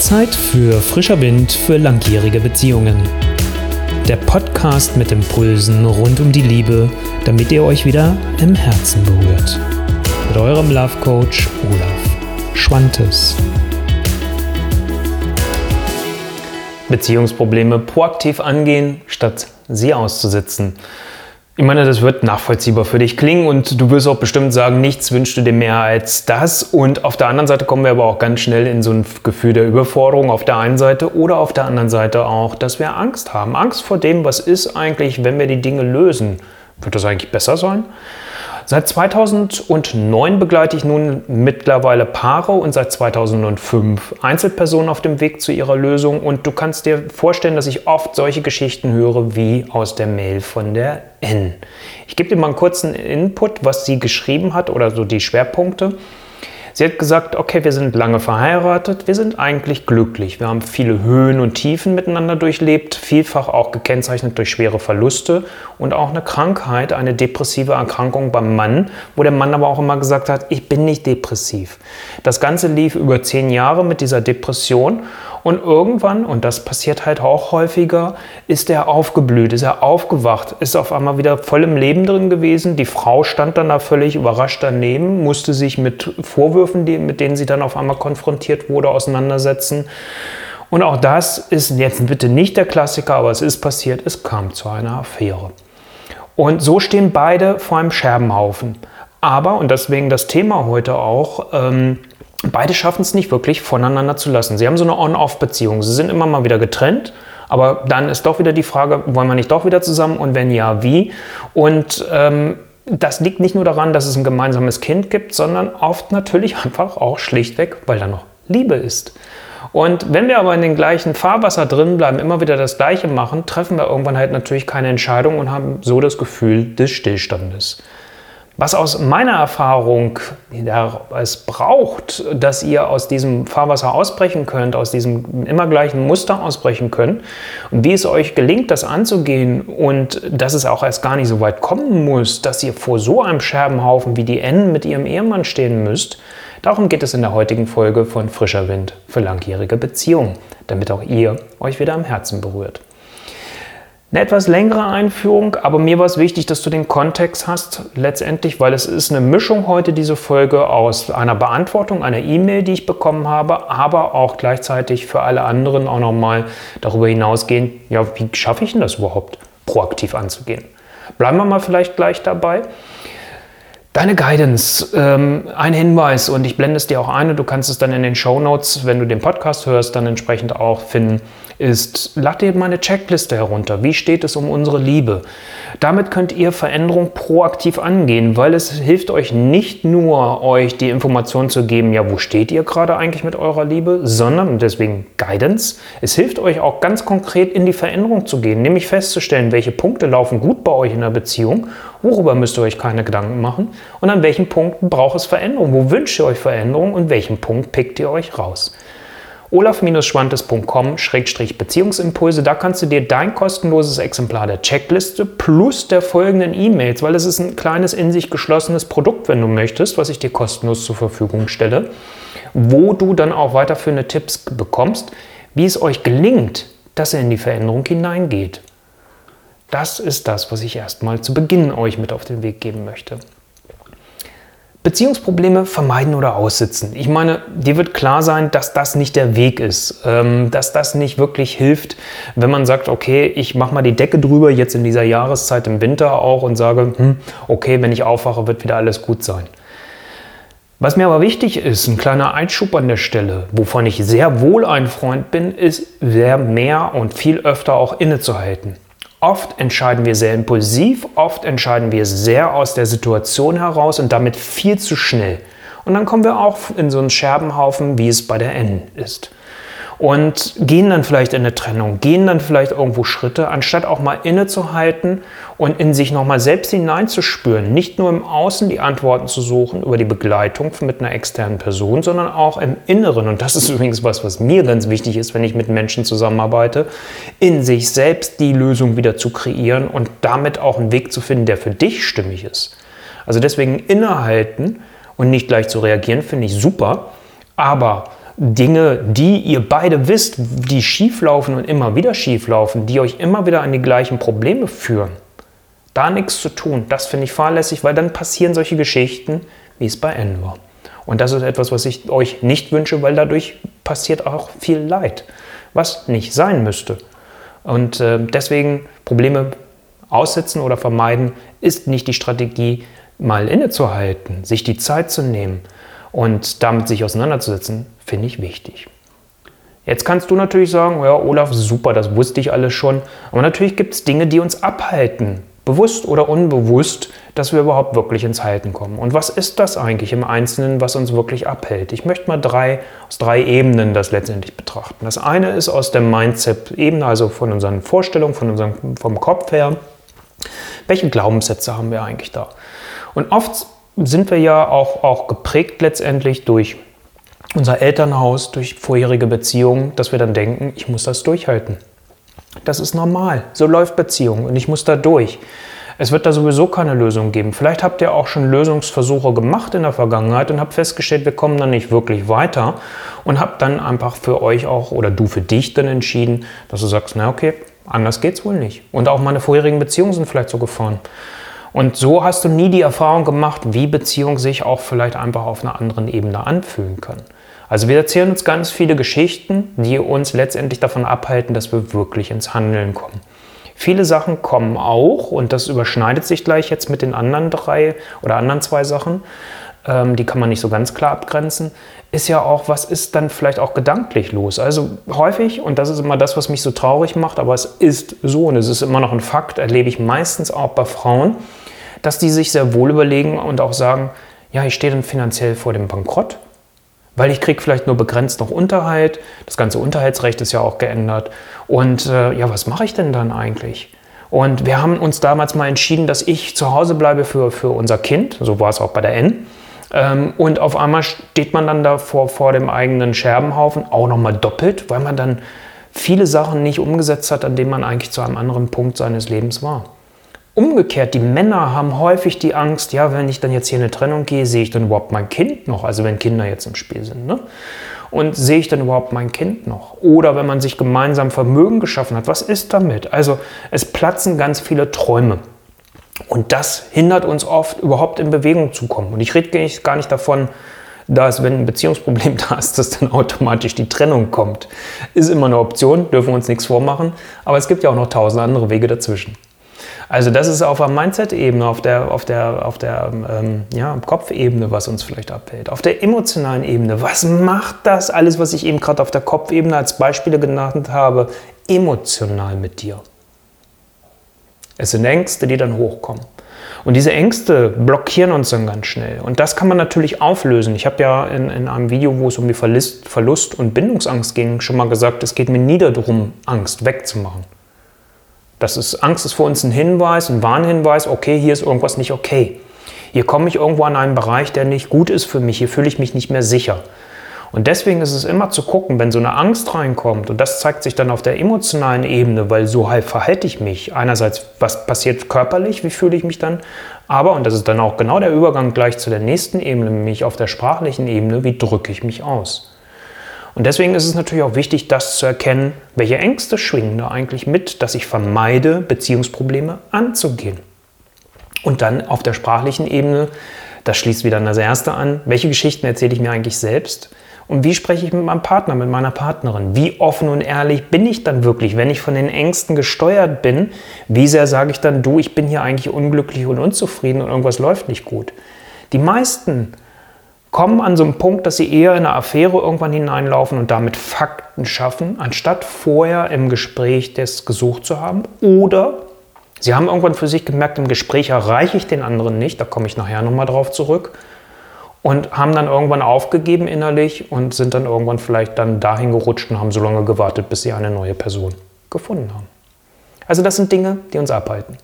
Zeit für frischer Wind für langjährige Beziehungen. Der Podcast mit Impulsen rund um die Liebe, damit ihr euch wieder im Herzen berührt. Mit eurem Love Coach Olaf Schwantes. Beziehungsprobleme proaktiv angehen, statt sie auszusitzen. Ich meine, das wird nachvollziehbar für dich klingen und du wirst auch bestimmt sagen, nichts wünschst du dir mehr als das. Und auf der anderen Seite kommen wir aber auch ganz schnell in so ein Gefühl der Überforderung auf der einen Seite oder auf der anderen Seite auch, dass wir Angst haben. Angst vor dem, was ist eigentlich, wenn wir die Dinge lösen. Wird das eigentlich besser sein? Seit 2009 begleite ich nun mittlerweile Paare und seit 2005 Einzelpersonen auf dem Weg zu ihrer Lösung. Und du kannst dir vorstellen, dass ich oft solche Geschichten höre wie aus der Mail von der N. Ich gebe dir mal einen kurzen Input, was sie geschrieben hat oder so die Schwerpunkte. Sie hat gesagt, okay, wir sind lange verheiratet, wir sind eigentlich glücklich. Wir haben viele Höhen und Tiefen miteinander durchlebt, vielfach auch gekennzeichnet durch schwere Verluste und auch eine Krankheit, eine depressive Erkrankung beim Mann, wo der Mann aber auch immer gesagt hat, ich bin nicht depressiv. Das Ganze lief über zehn Jahre mit dieser Depression und irgendwann, und das passiert halt auch häufiger, ist er aufgeblüht, ist er aufgewacht, ist auf einmal wieder voll im Leben drin gewesen. Die Frau stand dann da völlig überrascht daneben, musste sich mit Vorwürfen, mit denen sie dann auf einmal konfrontiert wurde, auseinandersetzen. Und auch das ist jetzt bitte nicht der Klassiker, aber es ist passiert, es kam zu einer Affäre. Und so stehen beide vor einem Scherbenhaufen. Aber, und deswegen das Thema heute auch, ähm, beide schaffen es nicht wirklich voneinander zu lassen. Sie haben so eine On-Off-Beziehung. Sie sind immer mal wieder getrennt, aber dann ist doch wieder die Frage, wollen wir nicht doch wieder zusammen und wenn ja, wie? Und ähm, das liegt nicht nur daran, dass es ein gemeinsames Kind gibt, sondern oft natürlich einfach auch schlichtweg, weil da noch Liebe ist. Und wenn wir aber in den gleichen Fahrwasser drin bleiben, immer wieder das Gleiche machen, treffen wir irgendwann halt natürlich keine Entscheidung und haben so das Gefühl des Stillstandes. Was aus meiner Erfahrung es braucht, dass ihr aus diesem Fahrwasser ausbrechen könnt, aus diesem immer gleichen Muster ausbrechen könnt und wie es euch gelingt, das anzugehen und dass es auch erst gar nicht so weit kommen muss, dass ihr vor so einem Scherbenhaufen wie die N mit ihrem Ehemann stehen müsst, darum geht es in der heutigen Folge von Frischer Wind für langjährige Beziehungen, damit auch ihr euch wieder am Herzen berührt. Eine etwas längere Einführung, aber mir war es wichtig, dass du den Kontext hast, letztendlich, weil es ist eine Mischung heute, diese Folge, aus einer Beantwortung einer E-Mail, die ich bekommen habe, aber auch gleichzeitig für alle anderen auch nochmal darüber hinausgehen, ja, wie schaffe ich denn das überhaupt, proaktiv anzugehen? Bleiben wir mal vielleicht gleich dabei. Deine Guidance, ähm, ein Hinweis und ich blende es dir auch ein und du kannst es dann in den Show Notes, wenn du den Podcast hörst, dann entsprechend auch finden ist, lad dir meine Checkliste herunter. Wie steht es um unsere Liebe? Damit könnt ihr Veränderung proaktiv angehen, weil es hilft euch nicht nur, euch die Information zu geben, ja, wo steht ihr gerade eigentlich mit eurer Liebe, sondern, deswegen Guidance, es hilft euch auch ganz konkret in die Veränderung zu gehen, nämlich festzustellen, welche Punkte laufen gut bei euch in der Beziehung, worüber müsst ihr euch keine Gedanken machen und an welchen Punkten braucht es Veränderung, wo wünscht ihr euch Veränderung und welchen Punkt pickt ihr euch raus olaf-schwantes.com-beziehungsimpulse. Da kannst du dir dein kostenloses Exemplar der Checkliste plus der folgenden E-Mails, weil es ist ein kleines in sich geschlossenes Produkt, wenn du möchtest, was ich dir kostenlos zur Verfügung stelle, wo du dann auch weiterführende Tipps bekommst, wie es euch gelingt, dass ihr in die Veränderung hineingeht. Das ist das, was ich erstmal zu Beginn euch mit auf den Weg geben möchte. Beziehungsprobleme vermeiden oder aussitzen. Ich meine, dir wird klar sein, dass das nicht der Weg ist, ähm, dass das nicht wirklich hilft, wenn man sagt, okay, ich mache mal die Decke drüber, jetzt in dieser Jahreszeit im Winter auch und sage, hm, okay, wenn ich aufwache, wird wieder alles gut sein. Was mir aber wichtig ist, ein kleiner Einschub an der Stelle, wovon ich sehr wohl ein Freund bin, ist sehr mehr und viel öfter auch innezuhalten. Oft entscheiden wir sehr impulsiv, oft entscheiden wir sehr aus der Situation heraus und damit viel zu schnell. Und dann kommen wir auch in so einen Scherbenhaufen, wie es bei der N ist und gehen dann vielleicht in eine Trennung, gehen dann vielleicht irgendwo Schritte, anstatt auch mal innezuhalten und in sich nochmal selbst hineinzuspüren. Nicht nur im Außen die Antworten zu suchen über die Begleitung mit einer externen Person, sondern auch im Inneren. Und das ist übrigens was, was mir ganz wichtig ist, wenn ich mit Menschen zusammenarbeite, in sich selbst die Lösung wieder zu kreieren und damit auch einen Weg zu finden, der für dich stimmig ist. Also deswegen innehalten und nicht gleich zu reagieren, finde ich super. Aber Dinge, die ihr beide wisst, die schieflaufen und immer wieder schieflaufen, die euch immer wieder an die gleichen Probleme führen, da nichts zu tun, das finde ich fahrlässig, weil dann passieren solche Geschichten, wie es bei N war. Und das ist etwas, was ich euch nicht wünsche, weil dadurch passiert auch viel Leid, was nicht sein müsste. Und äh, deswegen Probleme aussetzen oder vermeiden ist nicht die Strategie, mal innezuhalten, sich die Zeit zu nehmen und damit sich auseinanderzusetzen, finde ich wichtig. Jetzt kannst du natürlich sagen, ja, Olaf, super, das wusste ich alles schon. Aber natürlich gibt es Dinge, die uns abhalten, bewusst oder unbewusst, dass wir überhaupt wirklich ins Halten kommen. Und was ist das eigentlich im Einzelnen, was uns wirklich abhält? Ich möchte mal drei, aus drei Ebenen das letztendlich betrachten. Das eine ist aus der Mindset-Ebene, also von unseren Vorstellungen, von unserem, vom Kopf her. Welche Glaubenssätze haben wir eigentlich da? Und oft sind wir ja auch, auch geprägt letztendlich durch unser Elternhaus, durch vorherige Beziehungen, dass wir dann denken, ich muss das durchhalten. Das ist normal. So läuft Beziehung und ich muss da durch. Es wird da sowieso keine Lösung geben. Vielleicht habt ihr auch schon Lösungsversuche gemacht in der Vergangenheit und habt festgestellt, wir kommen da nicht wirklich weiter und habt dann einfach für euch auch oder du für dich dann entschieden, dass du sagst, na okay, anders geht's wohl nicht. Und auch meine vorherigen Beziehungen sind vielleicht so gefahren. Und so hast du nie die Erfahrung gemacht, wie Beziehungen sich auch vielleicht einfach auf einer anderen Ebene anfühlen können. Also wir erzählen uns ganz viele Geschichten, die uns letztendlich davon abhalten, dass wir wirklich ins Handeln kommen. Viele Sachen kommen auch, und das überschneidet sich gleich jetzt mit den anderen drei oder anderen zwei Sachen, ähm, die kann man nicht so ganz klar abgrenzen, ist ja auch, was ist dann vielleicht auch gedanklich los? Also häufig, und das ist immer das, was mich so traurig macht, aber es ist so und es ist immer noch ein Fakt, erlebe ich meistens auch bei Frauen, dass die sich sehr wohl überlegen und auch sagen, ja, ich stehe dann finanziell vor dem Bankrott, weil ich kriege vielleicht nur begrenzt noch Unterhalt. Das ganze Unterhaltsrecht ist ja auch geändert. Und äh, ja, was mache ich denn dann eigentlich? Und wir haben uns damals mal entschieden, dass ich zu Hause bleibe für, für unser Kind. So war es auch bei der N. Ähm, und auf einmal steht man dann da vor, vor dem eigenen Scherbenhaufen, auch nochmal doppelt, weil man dann viele Sachen nicht umgesetzt hat, an denen man eigentlich zu einem anderen Punkt seines Lebens war. Umgekehrt, die Männer haben häufig die Angst, ja, wenn ich dann jetzt hier eine Trennung gehe, sehe ich dann überhaupt mein Kind noch? Also wenn Kinder jetzt im Spiel sind. Ne? Und sehe ich dann überhaupt mein Kind noch? Oder wenn man sich gemeinsam Vermögen geschaffen hat, was ist damit? Also es platzen ganz viele Träume. Und das hindert uns oft, überhaupt in Bewegung zu kommen. Und ich rede gar nicht davon, dass, wenn ein Beziehungsproblem da ist, dass dann automatisch die Trennung kommt. Ist immer eine Option, dürfen wir uns nichts vormachen. Aber es gibt ja auch noch tausend andere Wege dazwischen. Also das ist auf der Mindset-Ebene, auf der, auf der, auf der ähm, ja, Kopfebene, was uns vielleicht abhält. Auf der emotionalen Ebene, was macht das alles, was ich eben gerade auf der Kopfebene als Beispiele genannt habe, emotional mit dir? Es sind Ängste, die dann hochkommen. Und diese Ängste blockieren uns dann ganz schnell. Und das kann man natürlich auflösen. Ich habe ja in, in, einem Video, wo es um die Verlust, Verlust und Bindungsangst ging, schon mal gesagt, es geht mir nie darum, Angst wegzumachen. Das ist, Angst ist für uns ein Hinweis, ein Warnhinweis, okay, hier ist irgendwas nicht okay. Hier komme ich irgendwo an einen Bereich, der nicht gut ist für mich, hier fühle ich mich nicht mehr sicher. Und deswegen ist es immer zu gucken, wenn so eine Angst reinkommt, und das zeigt sich dann auf der emotionalen Ebene, weil so halt verhalte ich mich. Einerseits, was passiert körperlich, wie fühle ich mich dann, aber, und das ist dann auch genau der Übergang gleich zu der nächsten Ebene, nämlich auf der sprachlichen Ebene, wie drücke ich mich aus. Und deswegen ist es natürlich auch wichtig, das zu erkennen, welche Ängste schwingen da eigentlich mit, dass ich vermeide, Beziehungsprobleme anzugehen. Und dann auf der sprachlichen Ebene, das schließt wieder das erste an, welche Geschichten erzähle ich mir eigentlich selbst? Und wie spreche ich mit meinem Partner, mit meiner Partnerin? Wie offen und ehrlich bin ich dann wirklich, wenn ich von den Ängsten gesteuert bin? Wie sehr sage ich dann, du, ich bin hier eigentlich unglücklich und unzufrieden und irgendwas läuft nicht gut? Die meisten kommen an so einen Punkt, dass sie eher in eine Affäre irgendwann hineinlaufen und damit Fakten schaffen, anstatt vorher im Gespräch das gesucht zu haben. Oder sie haben irgendwann für sich gemerkt, im Gespräch erreiche ich den anderen nicht, da komme ich nachher nochmal drauf zurück. Und haben dann irgendwann aufgegeben innerlich und sind dann irgendwann vielleicht dann dahin gerutscht und haben so lange gewartet, bis sie eine neue Person gefunden haben. Also das sind Dinge, die uns abhalten.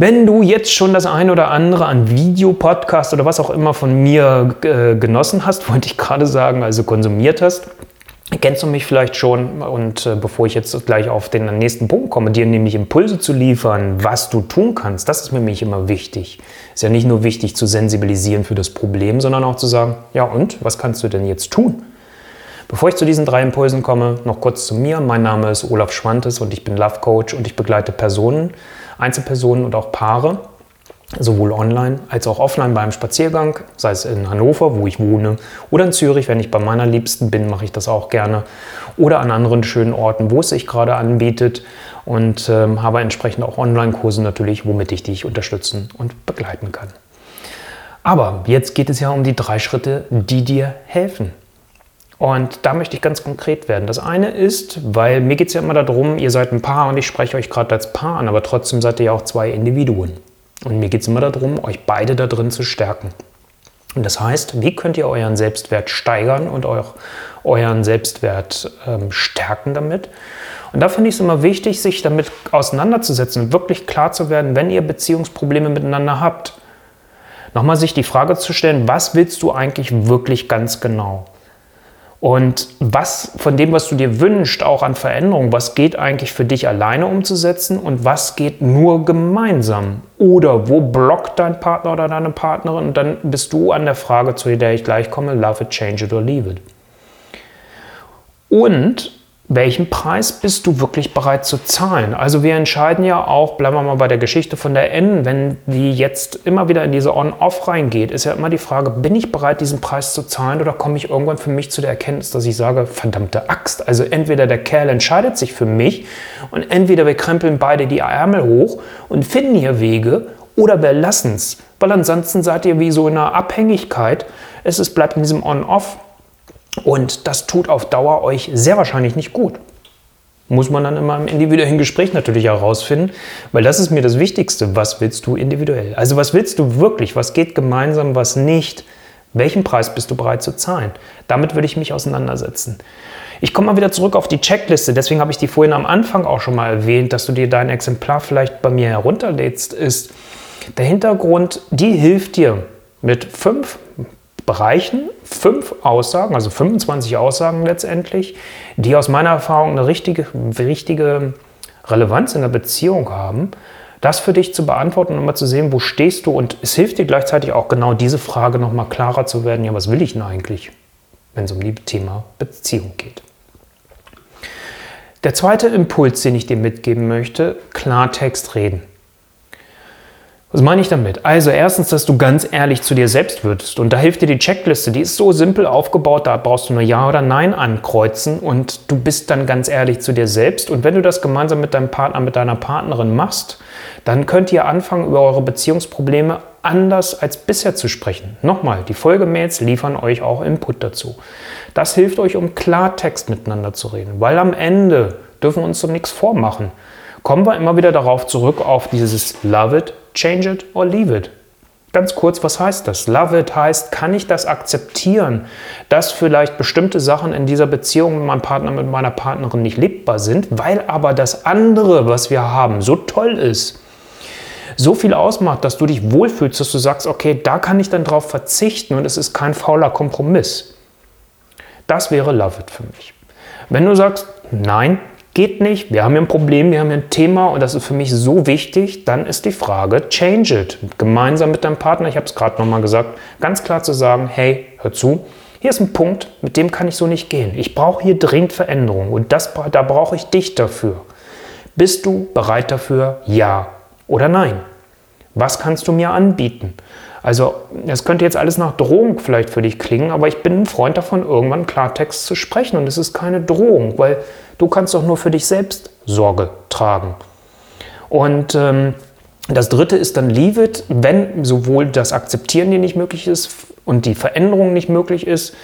Wenn du jetzt schon das ein oder andere an Video, Podcast oder was auch immer von mir äh, genossen hast, wollte ich gerade sagen, also konsumiert hast, kennst du mich vielleicht schon. Und äh, bevor ich jetzt gleich auf den nächsten Punkt komme, dir nämlich Impulse zu liefern, was du tun kannst, das ist für mich immer wichtig. Ist ja nicht nur wichtig zu sensibilisieren für das Problem, sondern auch zu sagen, ja und, was kannst du denn jetzt tun? Bevor ich zu diesen drei Impulsen komme, noch kurz zu mir. Mein Name ist Olaf Schwantes und ich bin Love Coach und ich begleite Personen, Einzelpersonen und auch Paare, sowohl online als auch offline beim Spaziergang, sei es in Hannover, wo ich wohne, oder in Zürich, wenn ich bei meiner Liebsten bin, mache ich das auch gerne, oder an anderen schönen Orten, wo es sich gerade anbietet und ähm, habe entsprechend auch Online-Kurse natürlich, womit ich dich unterstützen und begleiten kann. Aber jetzt geht es ja um die drei Schritte, die dir helfen. Und da möchte ich ganz konkret werden. Das eine ist, weil mir geht es ja immer darum, ihr seid ein Paar und ich spreche euch gerade als Paar an, aber trotzdem seid ihr ja auch zwei Individuen. Und mir geht es immer darum, euch beide da drin zu stärken. Und das heißt, wie könnt ihr euren Selbstwert steigern und auch euren Selbstwert ähm, stärken damit? Und da finde ich es immer wichtig, sich damit auseinanderzusetzen und wirklich klar zu werden, wenn ihr Beziehungsprobleme miteinander habt. Nochmal sich die Frage zu stellen, was willst du eigentlich wirklich ganz genau? Und was von dem, was du dir wünschst, auch an Veränderung, was geht eigentlich für dich alleine umzusetzen und was geht nur gemeinsam? Oder wo blockt dein Partner oder deine Partnerin? Und dann bist du an der Frage, zu der ich gleich komme, love it, change it or leave it. Und welchen Preis bist du wirklich bereit zu zahlen? Also wir entscheiden ja auch, bleiben wir mal bei der Geschichte von der N, wenn die jetzt immer wieder in diese On-Off reingeht, ist ja immer die Frage, bin ich bereit, diesen Preis zu zahlen oder komme ich irgendwann für mich zu der Erkenntnis, dass ich sage, verdammte Axt, also entweder der Kerl entscheidet sich für mich und entweder wir krempeln beide die Ärmel hoch und finden hier Wege oder wir lassen es, weil ansonsten seid ihr wie so in einer Abhängigkeit, es ist, bleibt in diesem On-Off und das tut auf Dauer euch sehr wahrscheinlich nicht gut. Muss man dann immer im individuellen Gespräch natürlich herausfinden, weil das ist mir das Wichtigste. Was willst du individuell? Also was willst du wirklich? Was geht gemeinsam, was nicht? Welchen Preis bist du bereit zu zahlen? Damit würde ich mich auseinandersetzen. Ich komme mal wieder zurück auf die Checkliste, deswegen habe ich die vorhin am Anfang auch schon mal erwähnt, dass du dir dein Exemplar vielleicht bei mir herunterlädst, ist der Hintergrund, die hilft dir mit fünf Bereichen fünf Aussagen, also 25 Aussagen letztendlich, die aus meiner Erfahrung eine richtige, richtige Relevanz in der Beziehung haben, das für dich zu beantworten und mal zu sehen, wo stehst du. Und es hilft dir gleichzeitig auch genau diese Frage nochmal klarer zu werden, ja, was will ich denn eigentlich, wenn es um das Thema Beziehung geht. Der zweite Impuls, den ich dir mitgeben möchte, Klartext reden. Was meine ich damit? Also erstens, dass du ganz ehrlich zu dir selbst wirst. Und da hilft dir die Checkliste. Die ist so simpel aufgebaut, da brauchst du nur Ja oder Nein ankreuzen und du bist dann ganz ehrlich zu dir selbst. Und wenn du das gemeinsam mit deinem Partner, mit deiner Partnerin machst, dann könnt ihr anfangen, über eure Beziehungsprobleme anders als bisher zu sprechen. Nochmal, die Folgemails liefern euch auch Input dazu. Das hilft euch, um Klartext miteinander zu reden, weil am Ende dürfen wir uns so nichts vormachen. Kommen wir immer wieder darauf zurück, auf dieses Love it, Change it or leave it. Ganz kurz, was heißt das? Love it heißt, kann ich das akzeptieren, dass vielleicht bestimmte Sachen in dieser Beziehung mit meinem Partner, mit meiner Partnerin nicht lebbar sind, weil aber das andere, was wir haben, so toll ist, so viel ausmacht, dass du dich wohlfühlst, dass du sagst, okay, da kann ich dann drauf verzichten und es ist kein fauler Kompromiss. Das wäre Love it für mich. Wenn du sagst, nein, geht nicht, wir haben hier ein Problem, wir haben hier ein Thema und das ist für mich so wichtig, dann ist die Frage, change it. Gemeinsam mit deinem Partner, ich habe es gerade nochmal gesagt, ganz klar zu sagen, hey, hör zu, hier ist ein Punkt, mit dem kann ich so nicht gehen. Ich brauche hier dringend Veränderung und das, da brauche ich dich dafür. Bist du bereit dafür? Ja oder nein? Was kannst du mir anbieten? Also, es könnte jetzt alles nach Drohung vielleicht für dich klingen, aber ich bin ein Freund davon, irgendwann Klartext zu sprechen. Und es ist keine Drohung, weil du kannst doch nur für dich selbst Sorge tragen. Und ähm, das dritte ist dann Leave it, wenn sowohl das Akzeptieren dir nicht möglich ist und die Veränderung nicht möglich ist,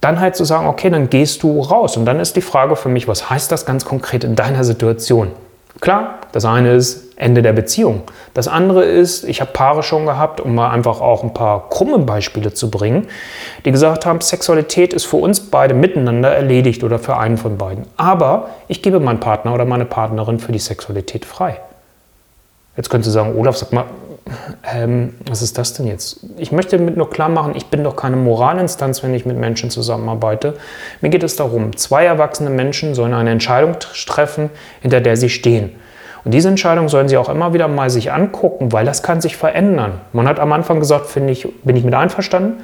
dann halt zu sagen, okay, dann gehst du raus. Und dann ist die Frage für mich, was heißt das ganz konkret in deiner Situation? Klar, das eine ist Ende der Beziehung. Das andere ist, ich habe Paare schon gehabt, um mal einfach auch ein paar krumme Beispiele zu bringen, die gesagt haben, Sexualität ist für uns beide miteinander erledigt oder für einen von beiden. Aber ich gebe meinen Partner oder meine Partnerin für die Sexualität frei. Jetzt könntest du sagen, Olaf, sag mal, ähm, was ist das denn jetzt? Ich möchte damit nur klar machen, ich bin doch keine Moralinstanz, wenn ich mit Menschen zusammenarbeite. Mir geht es darum, zwei erwachsene Menschen sollen eine Entscheidung treffen, hinter der sie stehen. Und diese Entscheidung sollen sie auch immer wieder mal sich angucken, weil das kann sich verändern. Man hat am Anfang gesagt, finde ich, bin ich mit einverstanden.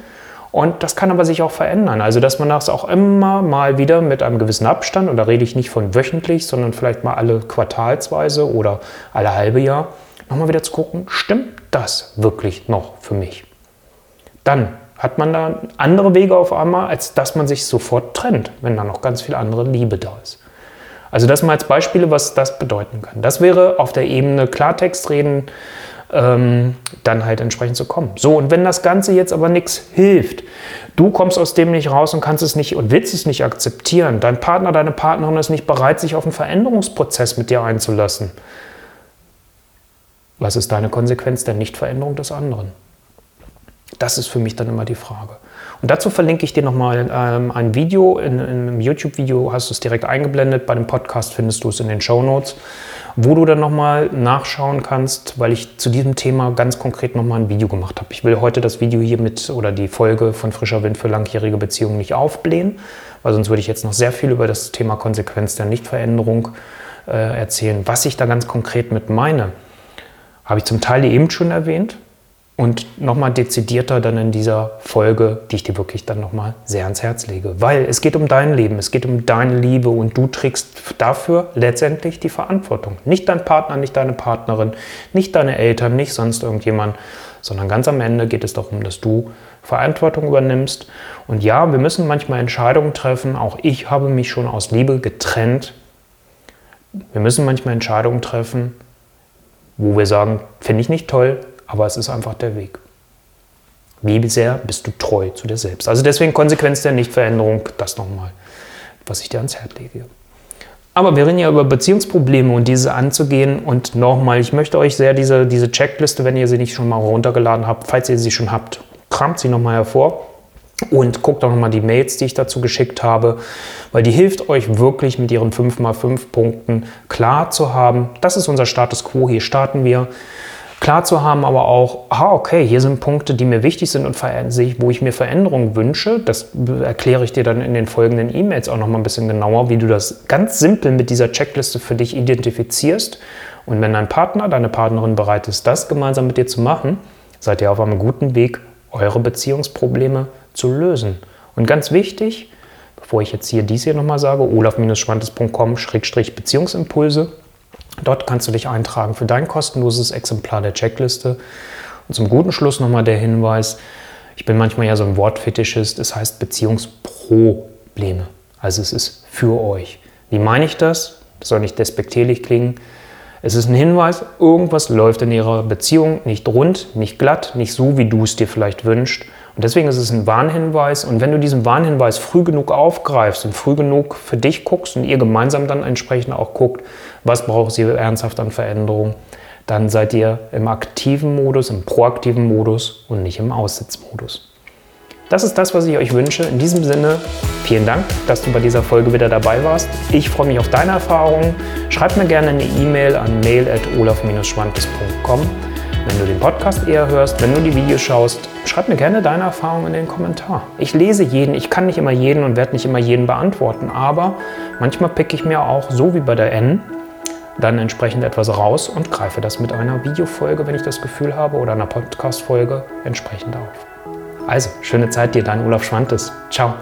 Und das kann aber sich auch verändern. Also, dass man das auch immer mal wieder mit einem gewissen Abstand, und da rede ich nicht von wöchentlich, sondern vielleicht mal alle quartalsweise oder alle halbe Jahr, nochmal wieder zu gucken, stimmt das wirklich noch für mich? Dann hat man da andere Wege auf einmal, als dass man sich sofort trennt, wenn da noch ganz viel andere Liebe da ist. Also das mal als Beispiele, was das bedeuten kann. Das wäre auf der Ebene Klartext reden, ähm, dann halt entsprechend zu kommen. So, und wenn das Ganze jetzt aber nichts hilft, du kommst aus dem nicht raus und kannst es nicht und willst es nicht akzeptieren, dein Partner, deine Partnerin ist nicht bereit, sich auf einen Veränderungsprozess mit dir einzulassen, was ist deine Konsequenz der Nichtveränderung des anderen? Das ist für mich dann immer die Frage. Und dazu verlinke ich dir nochmal ähm, ein Video. In, in einem YouTube-Video hast du es direkt eingeblendet. Bei dem Podcast findest du es in den Show Notes, wo du dann nochmal nachschauen kannst, weil ich zu diesem Thema ganz konkret nochmal ein Video gemacht habe. Ich will heute das Video hier mit oder die Folge von Frischer Wind für langjährige Beziehungen nicht aufblähen, weil sonst würde ich jetzt noch sehr viel über das Thema Konsequenz der Nichtveränderung äh, erzählen. Was ich da ganz konkret mit meine, habe ich zum Teil eben schon erwähnt und nochmal dezidierter dann in dieser Folge, die ich dir wirklich dann nochmal sehr ans Herz lege. Weil es geht um dein Leben, es geht um deine Liebe und du trägst dafür letztendlich die Verantwortung. Nicht dein Partner, nicht deine Partnerin, nicht deine Eltern, nicht sonst irgendjemand, sondern ganz am Ende geht es darum, dass du Verantwortung übernimmst. Und ja, wir müssen manchmal Entscheidungen treffen. Auch ich habe mich schon aus Liebe getrennt. Wir müssen manchmal Entscheidungen treffen, wo wir sagen, finde ich nicht toll, aber es ist einfach der Weg. Wie sehr bist du treu zu dir selbst? Also deswegen Konsequenz der Nichtveränderung, das nochmal, was ich dir ans Herz lege. Aber wir reden ja über Beziehungsprobleme und diese anzugehen. Und nochmal, ich möchte euch sehr diese, diese Checkliste, wenn ihr sie nicht schon mal runtergeladen habt, falls ihr sie schon habt, kramt sie nochmal hervor und guckt auch nochmal die Mails, die ich dazu geschickt habe, weil die hilft euch wirklich mit ihren 5x5 Punkten klar zu haben. Das ist unser Status quo, hier starten wir klar zu haben, aber auch, ah, okay, hier sind Punkte, die mir wichtig sind und wo ich mir Veränderungen wünsche. Das erkläre ich dir dann in den folgenden E-Mails auch noch mal ein bisschen genauer, wie du das ganz simpel mit dieser Checkliste für dich identifizierst. Und wenn dein Partner, deine Partnerin bereit ist, das gemeinsam mit dir zu machen, seid ihr auf einem guten Weg, eure Beziehungsprobleme zu lösen. Und ganz wichtig, bevor ich jetzt hier dies hier nochmal sage, olaf-schwantes.com-beziehungsimpulse, Dort kannst du dich eintragen für dein kostenloses Exemplar der Checkliste. Und zum guten Schluss nochmal der Hinweis, ich bin manchmal ja so ein Wortfetischist, es heißt Beziehungsprobleme. Also es ist für euch. Wie meine ich das? Das soll nicht despektierlich klingen. Es ist ein Hinweis, irgendwas läuft in ihrer Beziehung nicht rund, nicht glatt, nicht so, wie du es dir vielleicht wünschst. Und deswegen ist es ein Warnhinweis. Und wenn du diesen Warnhinweis früh genug aufgreifst und früh genug für dich guckst und ihr gemeinsam dann entsprechend auch guckt, was braucht sie ernsthaft an Veränderung, dann seid ihr im aktiven Modus, im proaktiven Modus und nicht im Aussitzmodus. Das ist das, was ich euch wünsche. In diesem Sinne, vielen Dank, dass du bei dieser Folge wieder dabei warst. Ich freue mich auf deine Erfahrungen. Schreib mir gerne eine E-Mail an mail.olaf-schwantes.com. Wenn du den Podcast eher hörst, wenn du die Videos schaust, schreib mir gerne deine Erfahrungen in den Kommentar. Ich lese jeden, ich kann nicht immer jeden und werde nicht immer jeden beantworten, aber manchmal picke ich mir auch, so wie bei der N, dann entsprechend etwas raus und greife das mit einer Videofolge, wenn ich das Gefühl habe, oder einer Podcast-Folge entsprechend auf. Also, schöne Zeit dir, dein Olaf Schwantes. Ciao.